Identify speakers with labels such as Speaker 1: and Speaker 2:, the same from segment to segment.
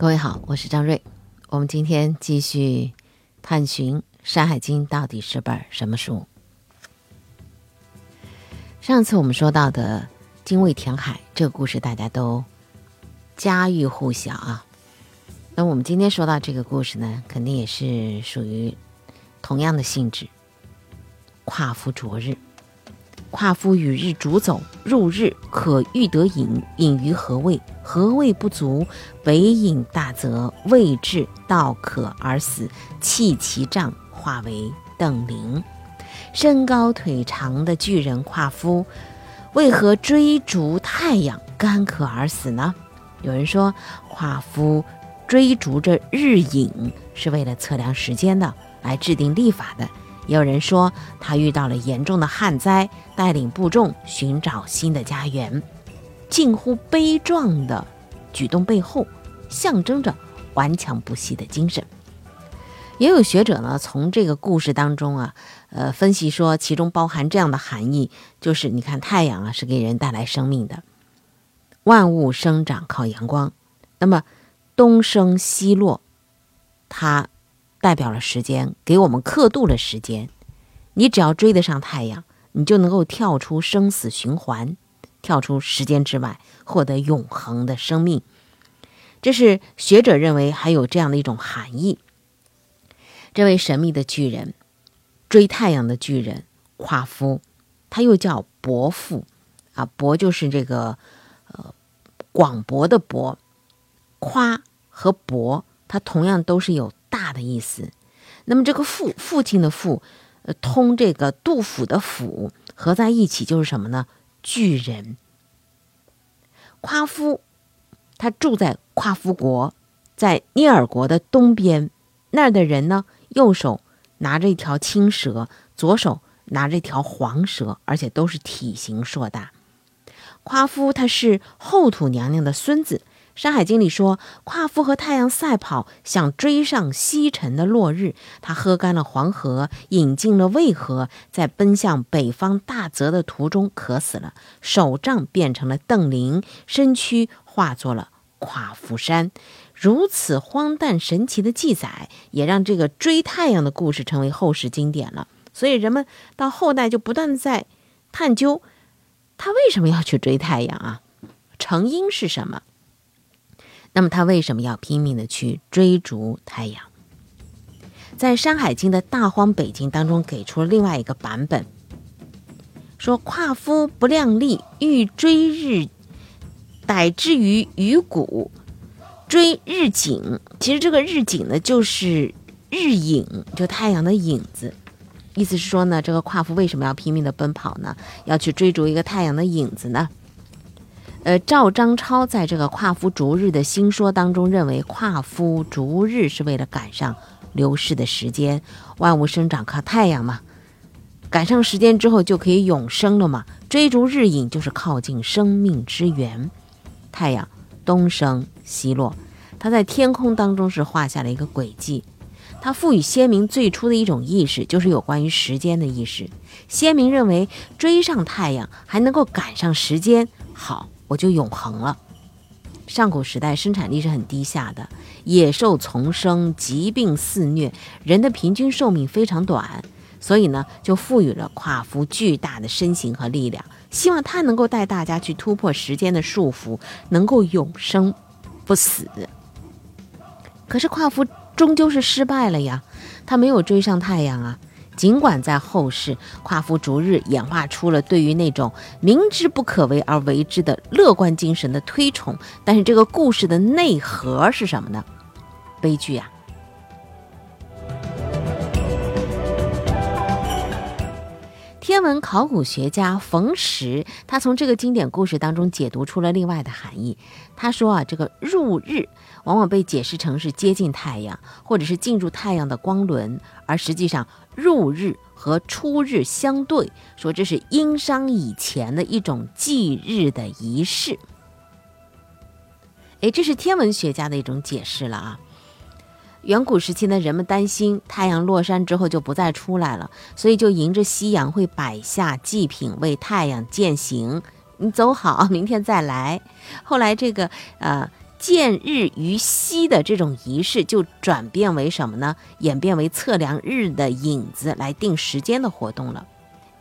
Speaker 1: 各位好，我是张瑞。我们今天继续探寻《山海经》到底是本什么书。上次我们说到的精卫填海这个故事，大家都家喻户晓啊。那我们今天说到这个故事呢，肯定也是属于同样的性质。夸父逐日，夸夫与日逐走，入日可欲得饮，饮于何位？何位不足？北饮大则未至道渴而死，弃其杖，化为邓灵。身高腿长的巨人夸夫，为何追逐太阳，干渴而死呢？有人说，夸夫追逐着日影，是为了测量时间的，来制定历法的。也有人说，他遇到了严重的旱灾，带领部众寻找新的家园，近乎悲壮的举动背后，象征着顽强不息的精神。也有学者呢，从这个故事当中啊，呃，分析说，其中包含这样的含义，就是你看，太阳啊是给人带来生命的，万物生长靠阳光，那么东升西落，它。代表了时间，给我们刻度了时间。你只要追得上太阳，你就能够跳出生死循环，跳出时间之外，获得永恒的生命。这是学者认为还有这样的一种含义。这位神秘的巨人，追太阳的巨人夸夫，他又叫伯父啊，伯就是这个呃广博的博，夸和博，它同样都是有。大的意思，那么这个父父亲的父，呃，通这个杜甫的甫合在一起就是什么呢？巨人。夸父，他住在夸父国，在涅尔国的东边，那儿的人呢，右手拿着一条青蛇，左手拿着一条黄蛇，而且都是体型硕大。夸父他是后土娘娘的孙子。《山海经》里说，夸父和太阳赛跑，想追上西沉的落日。他喝干了黄河，饮尽了渭河，在奔向北方大泽的途中渴死了，手杖变成了邓林，身躯化作了夸父山。如此荒诞神奇的记载，也让这个追太阳的故事成为后世经典了。所以人们到后代就不断在探究，他为什么要去追太阳啊？成因是什么？那么他为什么要拼命的去追逐太阳？在《山海经》的大荒北经当中，给出了另外一个版本，说：“夸夫不量力，欲追日，逮之于鱼谷，追日景。其实这个日景呢，就是日影，就太阳的影子。意思是说呢，这个夸父为什么要拼命的奔跑呢？要去追逐一个太阳的影子呢？”呃，赵张超在这个夸夫逐日的新说当中认为，夸夫逐日是为了赶上流逝的时间，万物生长靠太阳嘛，赶上时间之后就可以永生了嘛。追逐日影就是靠近生命之源，太阳东升西落，它在天空当中是画下了一个轨迹，它赋予先民最初的一种意识，就是有关于时间的意识。先民认为追上太阳还能够赶上时间，好。我就永恒了。上古时代生产力是很低下的，野兽丛生，疾病肆虐，人的平均寿命非常短，所以呢，就赋予了夸夫巨大的身形和力量，希望他能够带大家去突破时间的束缚，能够永生不死。可是夸夫终究是失败了呀，他没有追上太阳啊。尽管在后世，夸父逐日演化出了对于那种明知不可为而为之的乐观精神的推崇，但是这个故事的内核是什么呢？悲剧啊！天文考古学家冯石，他从这个经典故事当中解读出了另外的含义。他说啊，这个入日往往被解释成是接近太阳，或者是进入太阳的光轮，而实际上。入日和出日相对，说这是殷商以前的一种祭日的仪式。哎，这是天文学家的一种解释了啊。远古时期呢，人们担心太阳落山之后就不再出来了，所以就迎着夕阳会摆下祭品为太阳践行。你走好，明天再来。后来这个呃见日于西的这种仪式，就转变为什么呢？演变为测量日的影子来定时间的活动了。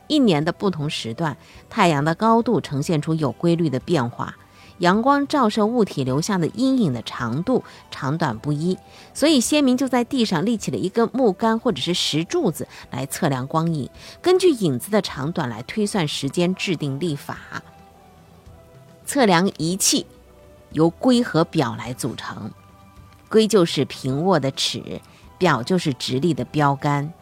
Speaker 1: 一年的不同时段，太阳的高度呈现出有规律的变化。阳光照射物体留下的阴影的长度长短不一，所以先民就在地上立起了一根木杆或者是石柱子来测量光影，根据影子的长短来推算时间，制定历法。测量仪器由圭和表来组成，圭就是平握的尺，表就是直立的标杆。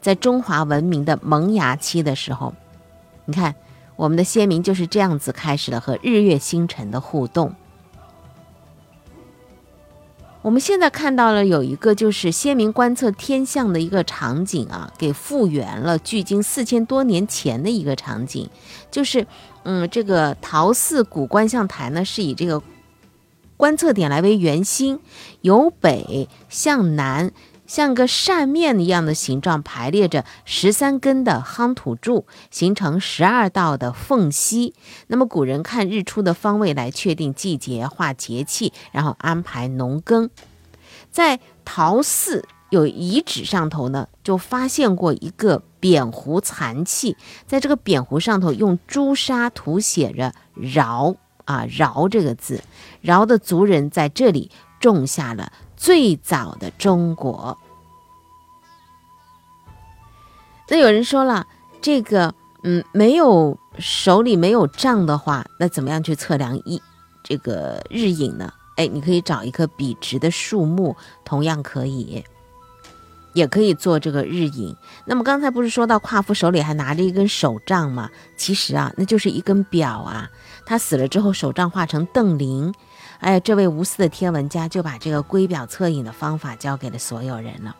Speaker 1: 在中华文明的萌芽期的时候，你看。我们的先民就是这样子开始了和日月星辰的互动。我们现在看到了有一个就是先民观测天象的一个场景啊，给复原了距今四千多年前的一个场景，就是嗯，这个陶寺古观象台呢是以这个观测点来为圆心，由北向南。像个扇面一样的形状排列着十三根的夯土柱，形成十二道的缝隙。那么古人看日出的方位来确定季节、化节气，然后安排农耕。在陶寺有遗址上头呢，就发现过一个扁壶残器，在这个扁壶上头用朱砂涂写着“饶”啊“饶”这个字，饶的族人在这里种下了。最早的中国，那有人说了，这个嗯，没有手里没有杖的话，那怎么样去测量一这个日影呢？哎，你可以找一棵笔直的树木，同样可以，也可以做这个日影。那么刚才不是说到夸父手里还拿着一根手杖吗？其实啊，那就是一根表啊。他死了之后，手杖化成邓林。哎，这位无私的天文家就把这个圭表测影的方法交给了所有人了。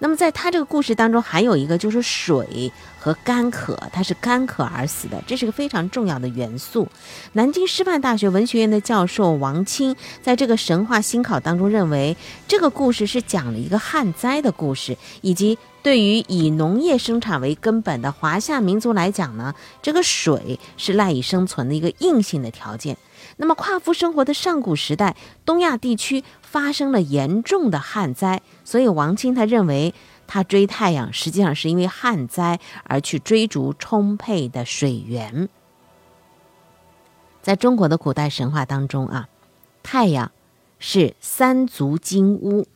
Speaker 1: 那么，在他这个故事当中，还有一个就是水和干渴，他是干渴而死的，这是个非常重要的元素。南京师范大学文学院的教授王清在这个神话新考当中认为，这个故事是讲了一个旱灾的故事，以及对于以农业生产为根本的华夏民族来讲呢，这个水是赖以生存的一个硬性的条件。那么，夸父生活的上古时代，东亚地区发生了严重的旱灾，所以王清他认为，他追太阳实际上是因为旱灾而去追逐充沛的水源。在中国的古代神话当中啊，太阳是三足金乌，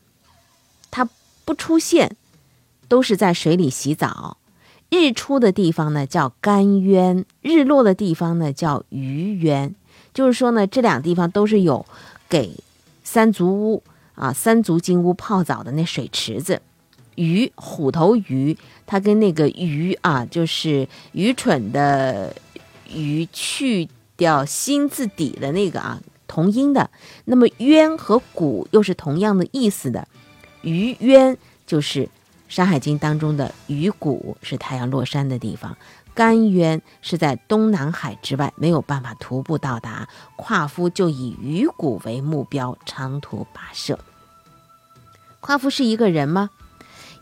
Speaker 1: 它不出现都是在水里洗澡。日出的地方呢叫干渊，日落的地方呢叫鱼渊。就是说呢，这两个地方都是有给三足乌啊、三足金乌泡澡的那水池子。鱼，虎头鱼，它跟那个鱼啊，就是愚蠢的鱼，去掉心字底的那个啊，同音的。那么渊和谷又是同样的意思的。鱼渊就是《山海经》当中的鱼谷，是太阳落山的地方。甘渊是在东南海之外，没有办法徒步到达。夸夫就以鱼骨为目标，长途跋涉。夸夫是一个人吗？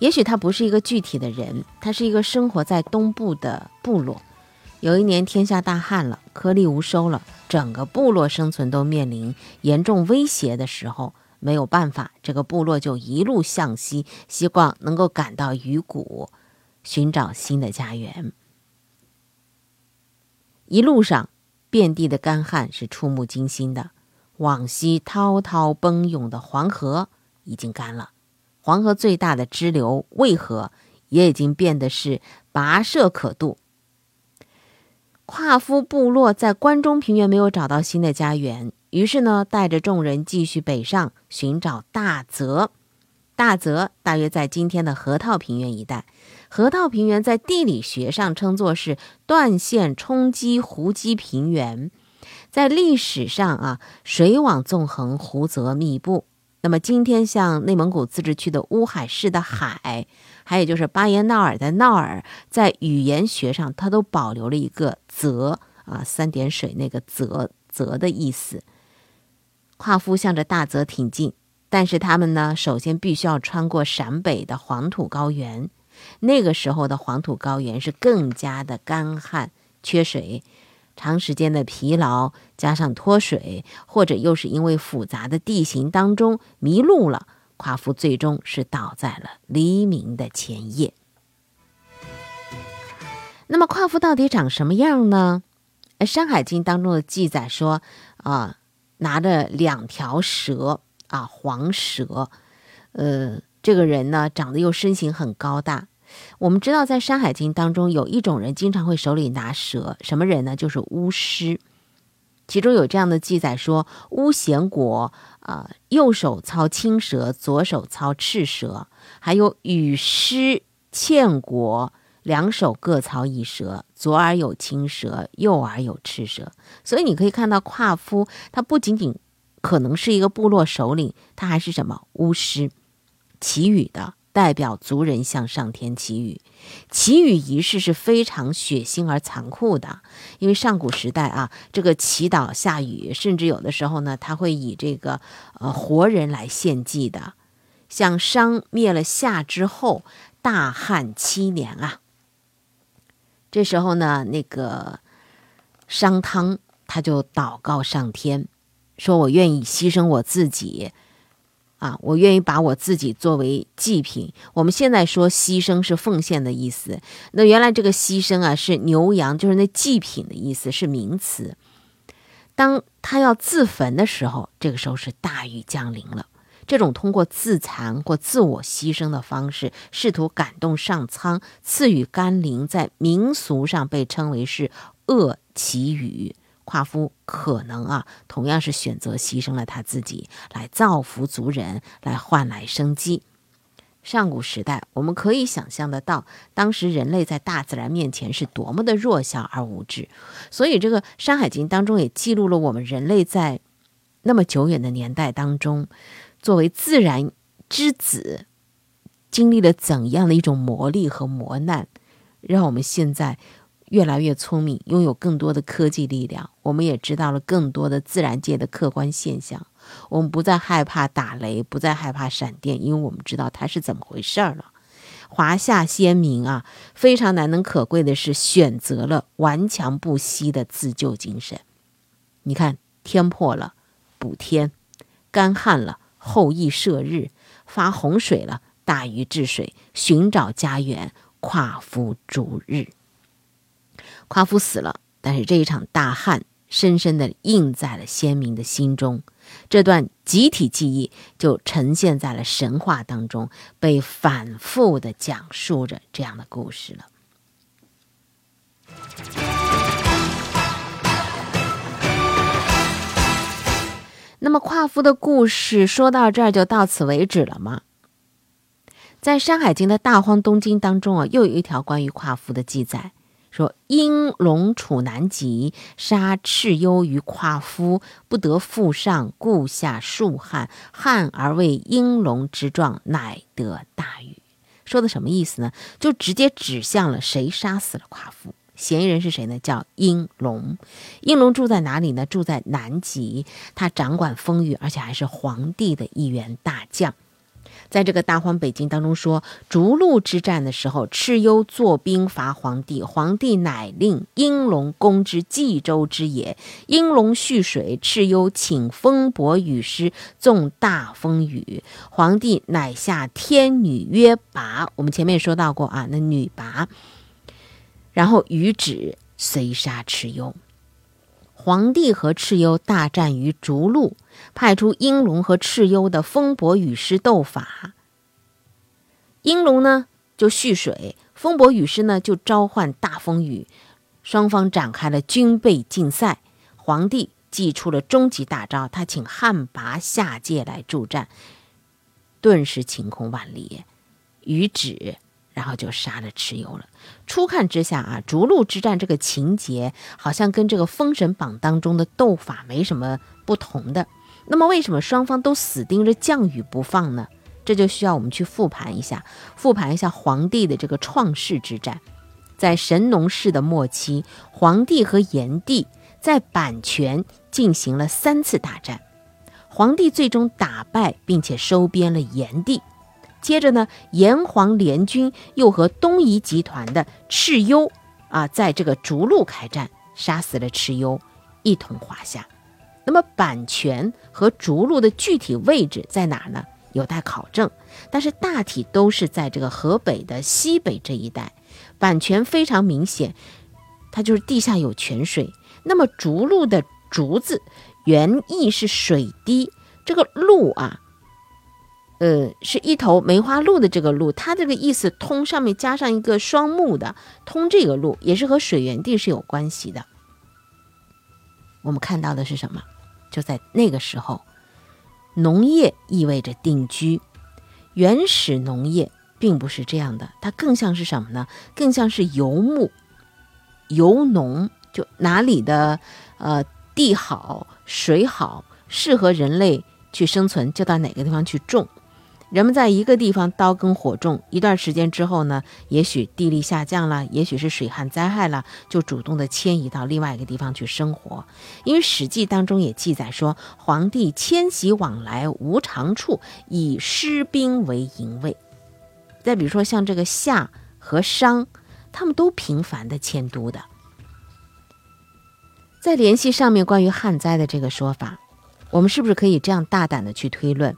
Speaker 1: 也许他不是一个具体的人，他是一个生活在东部的部落。有一年天下大旱了，颗粒无收了，整个部落生存都面临严重威胁的时候，没有办法，这个部落就一路向西，希望能够赶到鱼谷，寻找新的家园。一路上，遍地的干旱是触目惊心的。往西滔滔奔涌的黄河已经干了，黄河最大的支流渭河也已经变得是跋涉可渡。夸夫部落在关中平原没有找到新的家园，于是呢，带着众人继续北上寻找大泽。大泽大约在今天的河套平原一带。河套平原在地理学上称作是断线冲积湖积平原，在历史上啊，水网纵横，湖泽密布。那么今天像内蒙古自治区的乌海市的海，还有就是巴彦淖尔的淖尔，在语言学上它都保留了一个泽啊，三点水那个泽泽的意思。夸父向着大泽挺进，但是他们呢，首先必须要穿过陕北的黄土高原。那个时候的黄土高原是更加的干旱、缺水，长时间的疲劳加上脱水，或者又是因为复杂的地形当中迷路了，夸父最终是倒在了黎明的前夜。那么夸父到底长什么样呢？《山海经》当中的记载说，啊，拿着两条蛇啊，黄蛇，呃，这个人呢，长得又身形很高大。我们知道，在《山海经》当中，有一种人经常会手里拿蛇，什么人呢？就是巫师。其中有这样的记载说，巫咸国啊，右手操青蛇，左手操赤蛇；还有与师欠国，两手各操一蛇，左耳有青蛇，右耳有赤蛇。所以你可以看到，夸夫他不仅仅可能是一个部落首领，他还是什么巫师，祈雨的。代表族人向上天祈雨，祈雨仪式是非常血腥而残酷的。因为上古时代啊，这个祈祷下雨，甚至有的时候呢，他会以这个呃活人来献祭的。像商灭了夏之后，大旱七年啊，这时候呢，那个商汤他就祷告上天，说我愿意牺牲我自己。啊，我愿意把我自己作为祭品。我们现在说牺牲是奉献的意思，那原来这个牺牲啊是牛羊，就是那祭品的意思，是名词。当他要自焚的时候，这个时候是大雨降临了。这种通过自残或自我牺牲的方式，试图感动上苍赐予甘霖，在民俗上被称为是恶祈雨。夸夫可能啊，同样是选择牺牲了他自己来造福族人，来换来生机。上古时代，我们可以想象得到，当时人类在大自然面前是多么的弱小而无知。所以，这个《山海经》当中也记录了我们人类在那么久远的年代当中，作为自然之子，经历了怎样的一种磨砺和磨难，让我们现在。越来越聪明，拥有更多的科技力量，我们也知道了更多的自然界的客观现象。我们不再害怕打雷，不再害怕闪电，因为我们知道它是怎么回事儿了。华夏先民啊，非常难能可贵的是选择了顽强不息的自救精神。你看，天破了补天，干旱了后羿射日，发洪水了大禹治水，寻找家园夸父逐日。夸父死了，但是这一场大旱深深地印在了先民的心中，这段集体记忆就呈现在了神话当中，被反复的讲述着这样的故事了。那么，夸父的故事说到这儿就到此为止了吗？在《山海经》的大荒东经当中啊，又有一条关于夸父的记载。说应龙处南极，杀蚩尤于夸夫，不得复上，故下数旱，旱而为应龙之状，乃得大雨。说的什么意思呢？就直接指向了谁杀死了夸夫？嫌疑人是谁呢？叫应龙。应龙住在哪里呢？住在南极，他掌管风雨，而且还是皇帝的一员大将。在这个大荒北京当中说，逐鹿之战的时候，蚩尤作兵伐黄帝，黄帝乃令应龙攻之冀州之野。应龙蓄水，蚩尤请风伯雨师纵大风雨，黄帝乃下天女曰拔。我们前面说到过啊，那女拔，然后雨止，遂杀蚩尤。皇帝和蚩尤大战于逐鹿。派出应龙和蚩尤的风伯雨师斗法，应龙呢就蓄水，风伯雨师呢就召唤大风雨，双方展开了军备竞赛。皇帝祭出了终极大招，他请旱魃下界来助战，顿时晴空万里，雨止，然后就杀了蚩尤了。初看之下啊，逐鹿之战这个情节好像跟这个《封神榜》当中的斗法没什么不同的。那么，为什么双方都死盯着降雨不放呢？这就需要我们去复盘一下，复盘一下黄帝的这个创世之战。在神农氏的末期，黄帝和炎帝在阪泉进行了三次大战，黄帝最终打败并且收编了炎帝。接着呢，炎黄联军又和东夷集团的蚩尤啊，在这个逐鹿开战。杀死了蚩尤，一同华夏。那么版泉和逐鹿的具体位置在哪呢？有待考证，但是大体都是在这个河北的西北这一带。版泉非常明显，它就是地下有泉水。那么逐鹿的“逐”字原意是水滴，这个“鹿”啊，呃，是一头梅花鹿的这个“鹿”，它这个意思通上面加上一个双目的通，这个“鹿”也是和水源地是有关系的。我们看到的是什么？就在那个时候。农业意味着定居，原始农业并不是这样的，它更像是什么呢？更像是游牧、游农，就哪里的呃地好、水好，适合人类去生存，就到哪个地方去种。人们在一个地方刀耕火种一段时间之后呢，也许地力下降了，也许是水旱灾害了，就主动的迁移到另外一个地方去生活。因为《史记》当中也记载说，皇帝迁徙往来无常处，以师兵为营卫。再比如说像这个夏和商，他们都频繁的迁都的。再联系上面关于旱灾的这个说法，我们是不是可以这样大胆的去推论，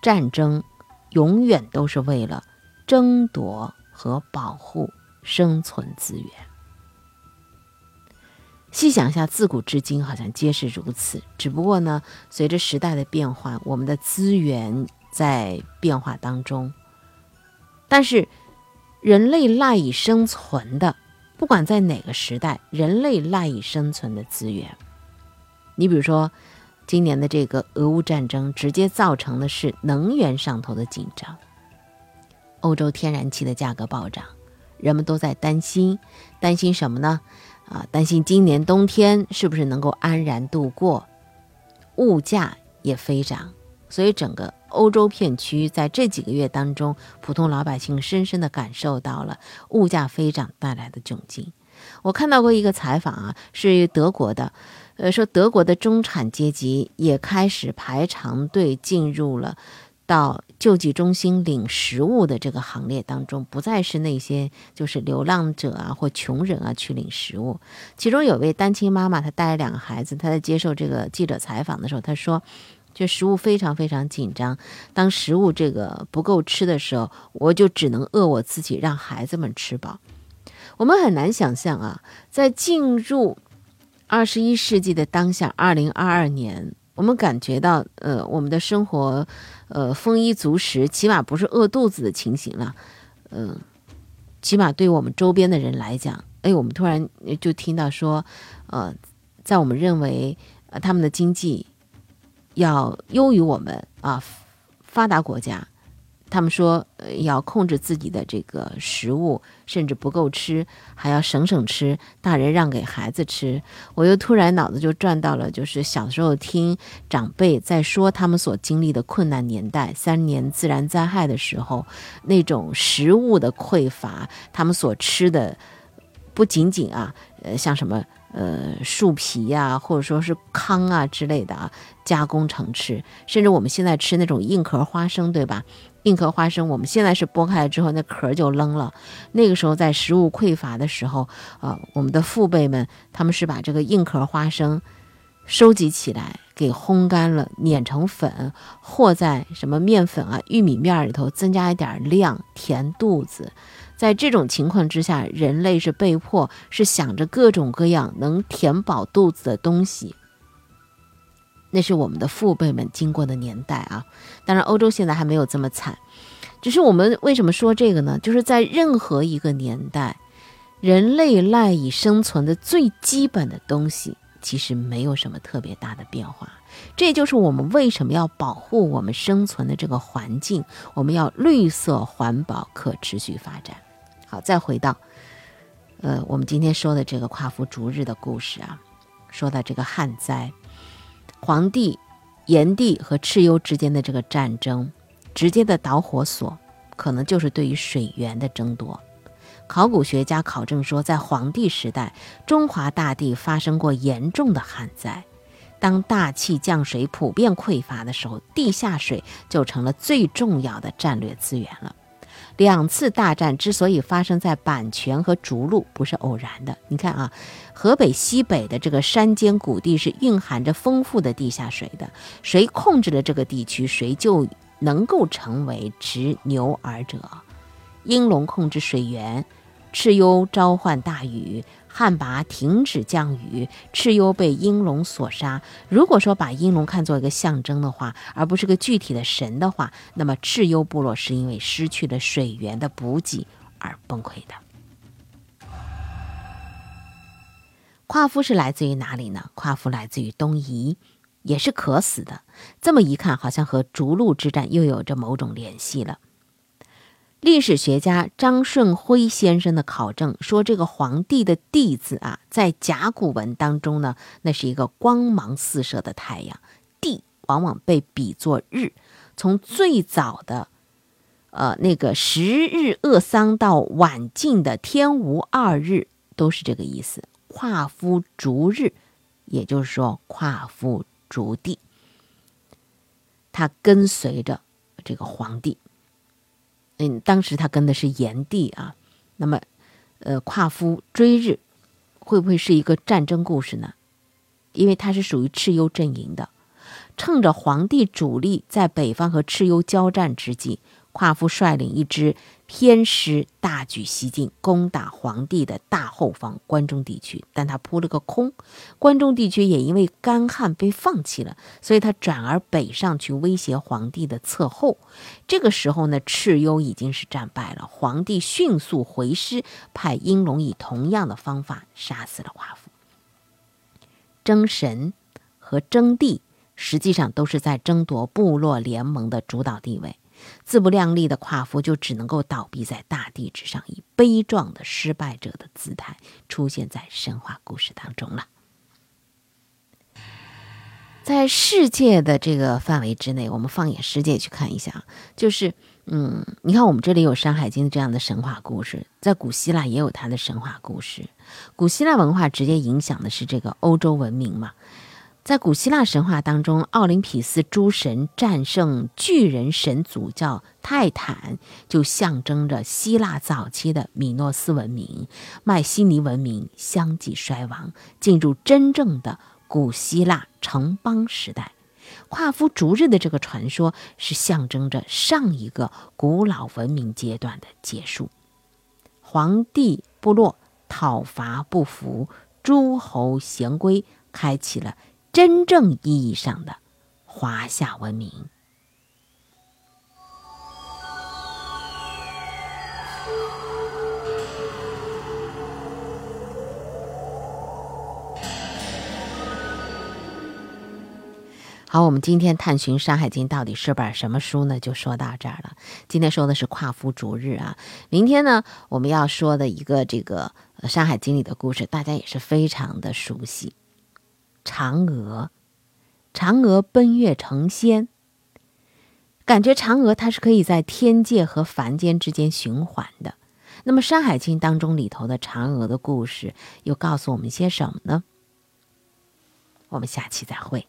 Speaker 1: 战争？永远都是为了争夺和保护生存资源。细想一下，自古至今好像皆是如此。只不过呢，随着时代的变换，我们的资源在变化当中。但是，人类赖以生存的，不管在哪个时代，人类赖以生存的资源，你比如说。今年的这个俄乌战争直接造成的是能源上头的紧张，欧洲天然气的价格暴涨，人们都在担心，担心什么呢？啊，担心今年冬天是不是能够安然度过？物价也飞涨，所以整个欧洲片区在这几个月当中，普通老百姓深深的感受到了物价飞涨带来的窘境。我看到过一个采访啊，是德国的。呃，说德国的中产阶级也开始排长队进入了到救济中心领食物的这个行列当中，不再是那些就是流浪者啊或穷人啊去领食物。其中有位单亲妈妈，她带了两个孩子，她在接受这个记者采访的时候，她说，就食物非常非常紧张，当食物这个不够吃的时候，我就只能饿我自己，让孩子们吃饱。我们很难想象啊，在进入。二十一世纪的当下，二零二二年，我们感觉到，呃，我们的生活，呃，丰衣足食，起码不是饿肚子的情形了，嗯，起码对我们周边的人来讲，哎，我们突然就听到说，呃，在我们认为，呃，他们的经济要优于我们啊，发达国家。他们说，呃，要控制自己的这个食物，甚至不够吃，还要省省吃，大人让给孩子吃。我又突然脑子就转到了，就是小时候听长辈在说他们所经历的困难年代，三年自然灾害的时候，那种食物的匮乏，他们所吃的不仅仅啊，呃，像什么呃树皮呀，或者说是糠啊之类的啊，加工成吃，甚至我们现在吃那种硬壳花生，对吧？硬壳花生，我们现在是剥开了之后，那壳就扔了。那个时候在食物匮乏的时候，呃，我们的父辈们他们是把这个硬壳花生收集起来，给烘干了，碾成粉，和在什么面粉啊、玉米面里头，增加一点量，填肚子。在这种情况之下，人类是被迫是想着各种各样能填饱肚子的东西。那是我们的父辈们经过的年代啊，当然欧洲现在还没有这么惨，只是我们为什么说这个呢？就是在任何一个年代，人类赖以生存的最基本的东西，其实没有什么特别大的变化。这就是我们为什么要保护我们生存的这个环境，我们要绿色环保、可持续发展。好，再回到，呃，我们今天说的这个夸父逐日的故事啊，说到这个旱灾。黄帝、炎帝和蚩尤之间的这个战争，直接的导火索可能就是对于水源的争夺。考古学家考证说，在黄帝时代，中华大地发生过严重的旱灾。当大气降水普遍匮乏的时候，地下水就成了最重要的战略资源了。两次大战之所以发生在版权和逐鹿，不是偶然的。你看啊，河北西北的这个山间谷地是蕴含着丰富的地下水的，谁控制了这个地区，谁就能够成为执牛耳者。应龙控制水源，蚩尤召唤大雨。旱魃停止降雨，蚩尤被应龙所杀。如果说把应龙看作一个象征的话，而不是个具体的神的话，那么蚩尤部落是因为失去了水源的补给而崩溃的。夸父是来自于哪里呢？夸父来自于东夷，也是渴死的。这么一看，好像和逐鹿之战又有着某种联系了。历史学家张顺辉先生的考证说，这个皇帝的“帝”字啊，在甲骨文当中呢，那是一个光芒四射的太阳。帝往往被比作日，从最早的呃那个十日鄂桑到晚近的天无二日，都是这个意思。夸夫逐日，也就是说夸夫逐帝，他跟随着这个皇帝。嗯，当时他跟的是炎帝啊，那么，呃，夸父追日，会不会是一个战争故事呢？因为他是属于蚩尤阵营的，趁着黄帝主力在北方和蚩尤交战之际。夸父率领一支偏师大举西进，攻打皇帝的大后方关中地区，但他扑了个空。关中地区也因为干旱被放弃了，所以他转而北上去威胁皇帝的侧后。这个时候呢，蚩尤已经是战败了，皇帝迅速回师，派英龙以同样的方法杀死了夸父。争神和争地实际上都是在争夺部落联盟的主导地位。自不量力的夸父就只能够倒闭在大地之上，以悲壮的失败者的姿态出现在神话故事当中了。在世界的这个范围之内，我们放眼世界去看一下，就是，嗯，你看我们这里有《山海经》这样的神话故事，在古希腊也有它的神话故事。古希腊文化直接影响的是这个欧洲文明嘛。在古希腊神话当中，奥林匹斯诸神战胜巨人神族叫泰坦，就象征着希腊早期的米诺斯文明、迈锡尼文明相继衰亡，进入真正的古希腊城邦时代。夸父逐日的这个传说是象征着上一个古老文明阶段的结束。皇帝部落讨伐不服，诸侯贤归，开启了。真正意义上的华夏文明。好，我们今天探寻《山海经》到底是本什么书呢？就说到这儿了。今天说的是夸父逐日啊，明天呢，我们要说的一个这个《山海经》里的故事，大家也是非常的熟悉。嫦娥，嫦娥奔月成仙，感觉嫦娥它是可以在天界和凡间之间循环的。那么《山海经》当中里头的嫦娥的故事又告诉我们些什么呢？我们下期再会。